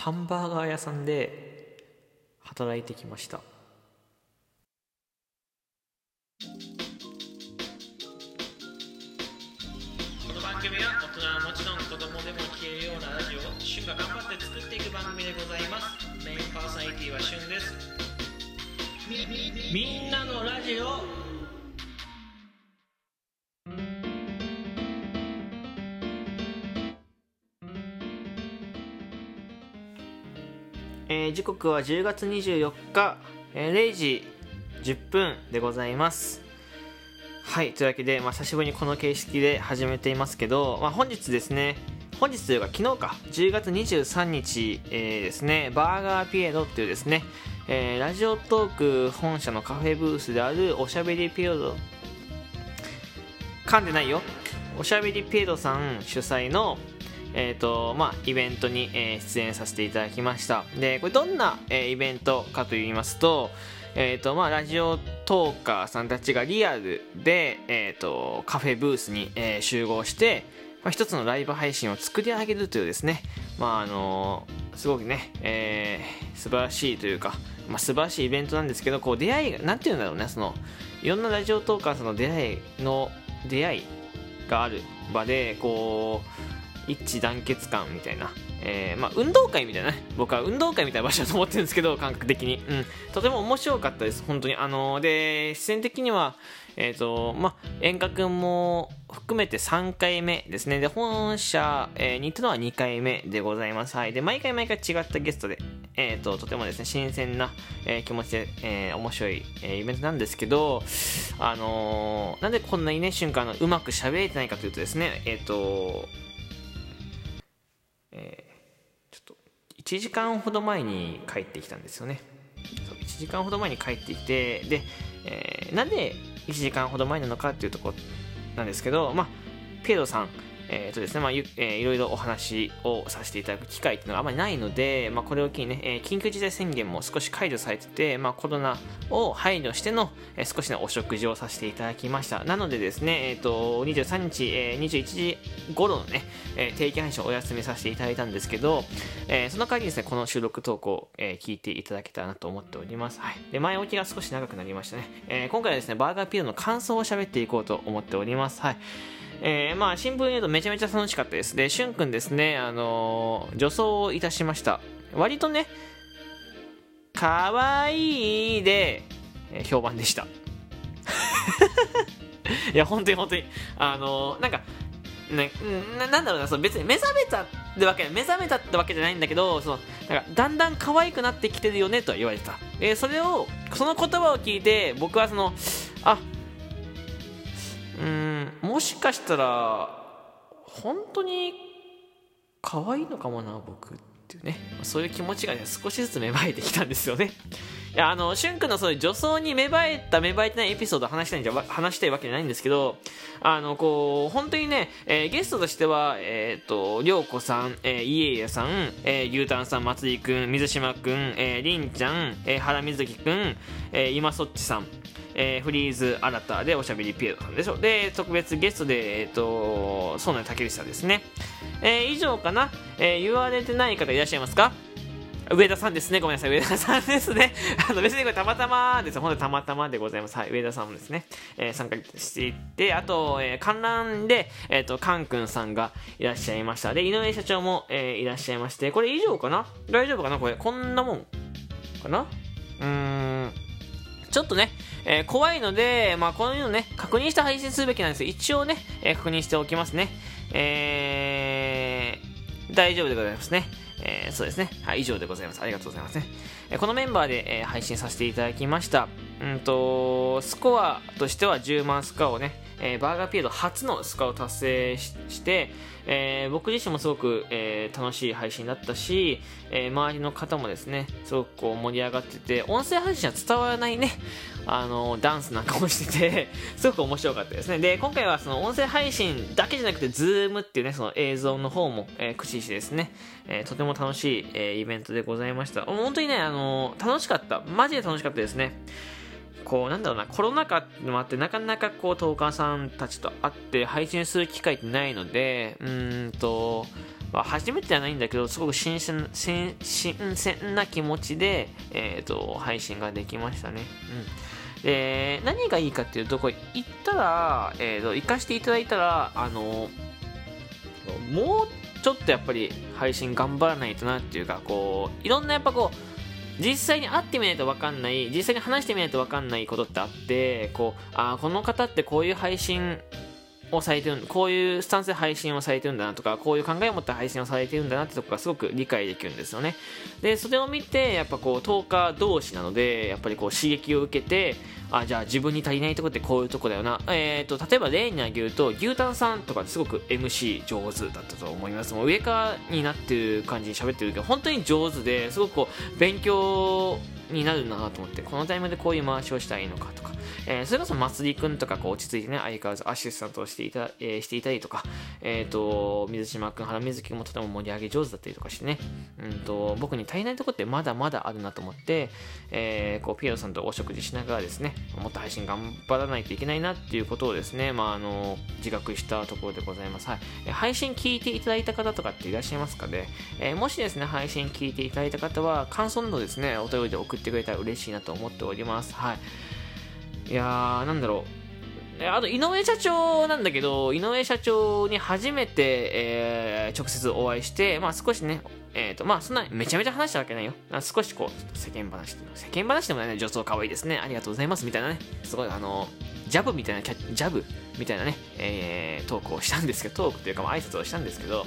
ハンバーガー屋さんで働いてきました。この番組は大人はもちろん子供でも聞けるようなラジオを旬が頑張って作っていく番組でございます。メインパーソナリティは旬です。みんなのラジオえー、時刻は10月24日、えー、0時10分でございます。はいというわけで、まあ、久しぶりにこの形式で始めていますけど、まあ、本日ですね本日というか昨日か10月23日、えー、ですねバーガーピエロっていうですね、えー、ラジオトーク本社のカフェブースであるおしゃべりピエロ噛んでないよ。おしゃべりピエロさん主催のえーとまあ、イベントに、えー、出演させていただきました。でこれどんな、えー、イベントかと言いますと,、えーとまあ、ラジオトーカーさんたちがリアルで、えーと、カフェブースに、えー、集合して、まあ、一つのライブ配信を作り上げるというですね、まああの、すごくね、えー、素晴らしいというか、まあ、素晴らしいイベントなんですけどこう出会いがなんていうんだろうねそのいろんなラジオトーカーさんの出会いの出会いがある場でこう一致団結感みたいな、えー、まあ、運動会みたいなね。僕は運動会みたいな場所だと思ってるんですけど感覚的に、うん、とても面白かったです本当に。あのー、で視線的にはえっ、ー、とまあ遠隔も含めて3回目ですね。で本社、えに行ったのは2回目でございます。はい。で毎回毎回違ったゲストでえーと、とてもですね新鮮な、えー、気持ちで、えー、面白い、えー、イベントなんですけど、あのー、なんでこんなにね瞬間のうまく喋れてないかというとですねえっ、と1時間ほど前に帰ってきたんですよね。そう1時間ほど前に帰ってきてで、えー、なんで1時間ほど前なのかっていうところなんですけどまあペドさんえーとですねまあえー、いろいろお話をさせていただく機会っていうのがあまりないので、まあ、これを機にね、えー、緊急事態宣言も少し解除されてて、まあ、コロナを配慮しての、えー、少しのお食事をさせていただきました。なのでですね、えーと、23日、えー、21時頃のね、えー、定期配信をお休みさせていただいたんですけど、えー、その代わりですねこの収録投稿を、えー、聞いていただけたらなと思っております、はい、で前置きが少し長くなりましたね、えー、今回はですねバーガーピザの感想を喋っていこうと思っております。はい。えー、まあ、新聞に言うとめちゃめちゃ楽しかったです。で、しゅんくんですね、あのー、女装をいたしました。割とね、かわいいで、評判でした。いや、本当に本当に。あのー、なんか、ね、ななんだろうな、その別に目覚めたってわけ、目覚めたってわけじゃないんだけど、その、なんか、だんだん可愛くなってきてるよねとは言われてた。えー、それを、その言葉を聞いて、僕はその、あ、うん。もしかしたら本当に可愛いのかもな僕って。いうねそういう気持ちがね少しずつ芽生えてきたんですよねいやあのしゅんくんのそういう女装に芽生えた芽生えてないエピソードを話したいんじゃ話したいわけじゃないんですけどあのこう本当にね、えー、ゲストとしてはえっ、ー、とりょうこさん、えー、いえやさん、えー、牛タンさん松井くん水島くん、えー、りんちゃん、えー、原瑞希くん、えー、今そっちさんえー、フリーズあなたでおしゃべりピエロさんでしょ。で、特別ゲストで、えっ、ー、と、そうな竹内さんですね。えー、以上かな、えー、言われてない方いらっしゃいますか？上田さんですね。ごめんなさい。上田さんですね。あの、別にこれたまたまです。本当にたまたまでございます。はい。上田さんもですね、えー、参加していって、あと、えー、観覧で、えっ、ー、と、カン君さんがいらっしゃいました。で、井上社長も、えー、いらっしゃいまして、これ以上かな？大丈夫かな？これ、こんなもんかな？うーん。ちょっとね、えー、怖いので、まあ、こういうのね、確認して配信するべきなんですよ。一応ね、えー、確認しておきますね。えー、大丈夫でございますね。えー、そうですね。はい、以上でございます。ありがとうございますね。えー、このメンバーで、えー、配信させていただきました。うんと、スコアとしては10万スコアをね、えー、バーガーピエロ初のスコアを達成して、えー、僕自身もすごく、えー、楽しい配信だったし、え周りの方もですね、すごくこう盛り上がってて、音声配信は伝わらないね、あのダンスなんかもしてて すごく面白かったですね。で、今回はその音声配信だけじゃなくて、ズームっていうね、その映像の方も、え駆使してですね、えとても楽しい、えイベントでございました。本当にね、あの楽しかった。マジで楽しかったですね。こうなんだろうなコロナ禍もあってなかなかこうトーカーさんたちと会って配信する機会ってないのでうんとまあ、初めてじゃないんだけど、すごく新鮮新鮮な気持ちで、えーと、配信ができましたね。うん、で、何がいいかっていうと、これ行ったら、えーと、行かしていただいたら、あの、もうちょっとやっぱり配信頑張らないとなっていうか、こう、いろんなやっぱこう、実際に会ってみないと分かんない、実際に話してみないと分かんないことってあって、こう、あこの方ってこういう配信をされてるこういうスタンスで配信をされてるんだなとかこういう考えを持って配信をされてるんだなってとこがすごく理解できるんですよね。でそれを見てやっぱこう10日同士なのでやっぱりこう刺激を受けてあじゃあ自分に足りないとこってこういうとこだよな。えっ、ー、と例えば例に挙げると牛タンさんとかすごく MC 上手だったと思います。もう上からになってる感じに喋ってるけど本当に上手ですごくこう勉強になるなと思ってこのタイムでこういう回しをしたらいいのかとかえー、それこそまつりくんとかこう落ち着いてね、相変わらずアシスタントをしていた,、えー、していたりとか、えっ、ー、と、水島くん、原水木もとても盛り上げ上手だったりとかしてね、うんと、僕に足りないとこってまだまだあるなと思って、えー、こう、ピエロさんとお食事しながらですね、もっと配信頑張らないといけないなっていうことをですね、まあ、あの、自覚したところでございます。はい。配信聞いていただいた方とかっていらっしゃいますかね、えー、もしですね、配信聞いていただいた方は、感想などですね、お便りで送ってくれたら嬉しいなと思っております。はい。いやー、なんだろう。あと、井上社長なんだけど、井上社長に初めて、えー、直接お会いして、まあ少しね、えっ、ー、と、まあそんなめちゃめちゃ話したわけないよ。少しこう、世間話、世間話でもないね、女装可愛いですね。ありがとうございます。みたいなね、すごいあの、ジャブみたいな、キャジャブみたいなね、えー、トークをしたんですけど、トークというか、まあ挨拶をしたんですけど、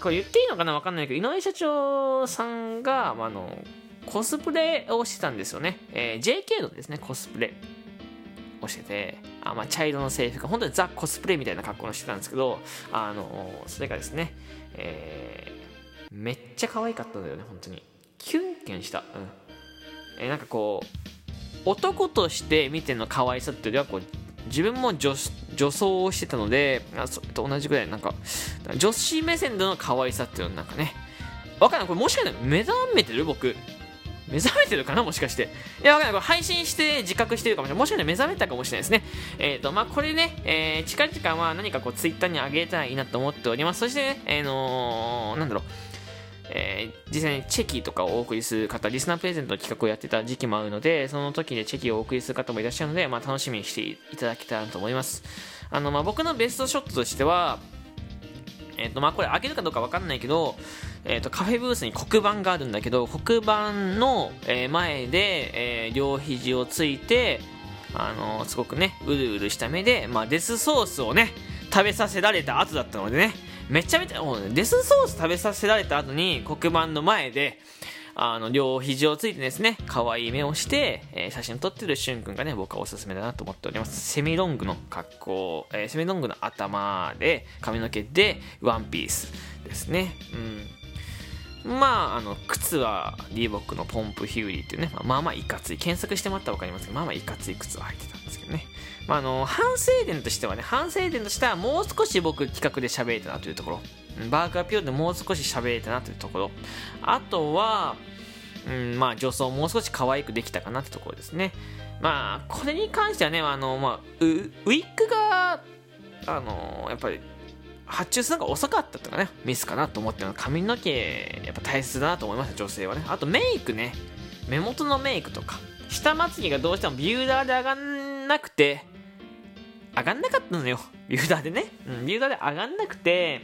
これ言っていいのかなわかんないけど、井上社長さんが、ま、あの、コスプレをしてたんですよね。えー、JK のですね、コスプレ。をしてて、あまあ、茶色の制服、本当にザ・コスプレみたいな格好をしてたんですけど、あの、それがですね、えー、めっちゃ可愛かったんだよね、本当に。キュンキュンした。うん。えー、なんかこう、男として見ての可愛さっていうよりは、こう、自分も女女装をしてたので、あそれと同じぐらい、なんか、女子目線での可愛さっていうのなんかね、わかんない。これもしかしたら目覚めてる僕。目覚めてるかなもしかして。いや、わかんない。これ配信して自覚してるかもしれない。もしかしたら目覚めたかもしれないですね。えっ、ー、と、まあ、これね、えー、近々は何かこう、ツイッターに上げたいなと思っております。そしてね、えー、のー、なんだろう。えー、実際にチェキとかをお送りする方、リスナープレゼントの企画をやってた時期もあるので、その時でチェキをお送りする方もいらっしゃるので、まあ、楽しみにしていただけたらと思います。あの、まあ、僕のベストショットとしては、えっ、ー、と、まあ、これあげるかどうかわかんないけど、え、ー、と、カフェブースに黒板があるんだけど、黒板の、え前で、え両肘をついて、あのすごくね、うるうるした目で、まあ、デスソースをね、食べさせられた後だったのでね、めちゃめちゃ、もう、ね、デスソース食べさせられた後に黒板の前で、あの、両肘をついてですね、可愛い目をして、えー、写真を撮ってるしゅんくんがね、僕はおすすめだなと思っております。セミロングの格好、えー、セミロングの頭で、髪の毛で、ワンピースですね。うん。まあ、あの、靴はリーボックのポンプヒューリーっていうね、まあまあいかつい、検索してもらったら分かりますけど、まあまあいかつい靴を履いてたんですけどね。まあ、あの、反省点としてはね、反省点としてはもう少し僕企画で喋れたなというところ。バーガーピオでもう少し喋れたなというところ。あとは、うん、まあ女装もう少し可愛くできたかなってところですね。まあ、これに関してはね、あの、まあ、ウウィッグが、あの、やっぱり、発注するのが遅かったとかね、ミスかなと思ってるの髪の毛、やっぱ大切だなと思いました、女性はね。あとメイクね、目元のメイクとか、下まつげがどうしてもビューラーで上がんなくて、上がんなかったのよ。ビューラーでね。うん、ビューラーで上がんなくて、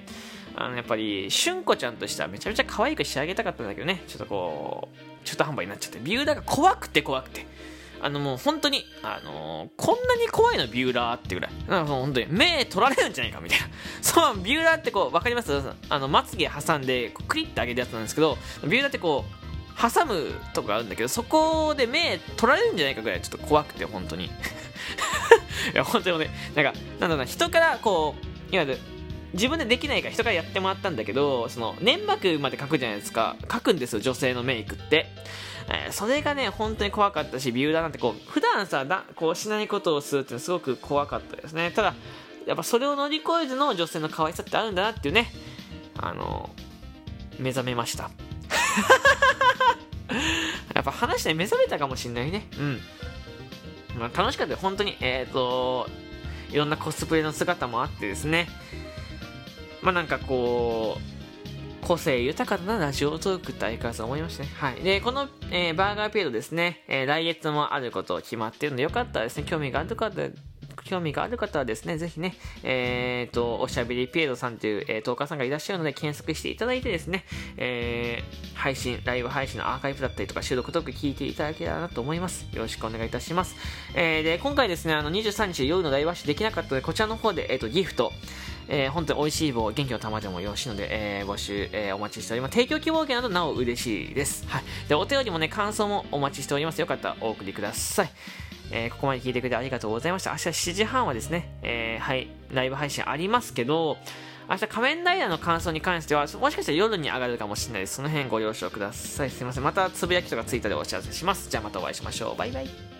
あの、やっぱり、しゅんこちゃんとしてはめちゃめちゃ可愛く仕上げたかったんだけどね、ちょっとこう、中途半端になっちゃって、ビューラーが怖くて怖くて。あのもう本当に、あのー、こんなに怖いのビューラーってぐらい。なんか本当に目取られるんじゃないかみたいな。そう、ビューラーってこう、わかります？あの、まつげ挟んで、クリッて上げるやつなんですけど、ビューラーってこう、挟むとこがあるんだけど、そこで目取られるんじゃないかぐらいちょっと怖くて、本当に。いや、本当にね、なんか、なんだろうな、人からこう、いわゆる、自分でできないから人からやってもらったんだけど、その、粘膜まで描くじゃないですか。描くんですよ、女性のメイクって。えー、それがね、本当に怖かったし、ビューダーなんてこう、普段さ、だこうしないことをするってすごく怖かったですね。ただ、やっぱそれを乗り越えずの女性の可愛さってあるんだなっていうね、あの、目覚めました。やっぱ話して目覚めたかもしんないね。うん。まあ、楽しかったよ、本当に。えっ、ー、と、いろんなコスプレの姿もあってですね。まあなんかこう個性豊かなラジオトークって相変わらず思いましたね。はい。で、この、えー、バーガーピエロですね、えー、来月もあること決まっているので、よかったらですね、興味がある方興味がある方はですね、ぜひね、えー、と、おしゃべりピエロさんという、えー、トーカーさんがいらっしゃるので、検索していただいてですね、えー、配信、ライブ配信のアーカイブだったりとか、収録トーク聞いていただけたらなと思います。よろしくお願いいたします。えー、で、今回ですね、あの、23日夜のライブ配信できなかったので、こちらの方で、えっ、ー、と、ギフト、えー、本当に美味しい棒、元気の玉でもよろしいので、えー、募集、えー、お待ちしております。提供希望券などなお嬉しいです。はい。で、お便りもね、感想もお待ちしております。よかったらお送りください。えー、ここまで聞いてくれてありがとうございました。明日7時半はですね、えー、はい、ライブ配信ありますけど、明日仮面ライダーの感想に関しては、もしかしたら夜に上がるかもしれないです。その辺ご了承ください。すいません。またつぶやきとかツイッターでお知らせします。じゃあまたお会いしましょう。バイバイ。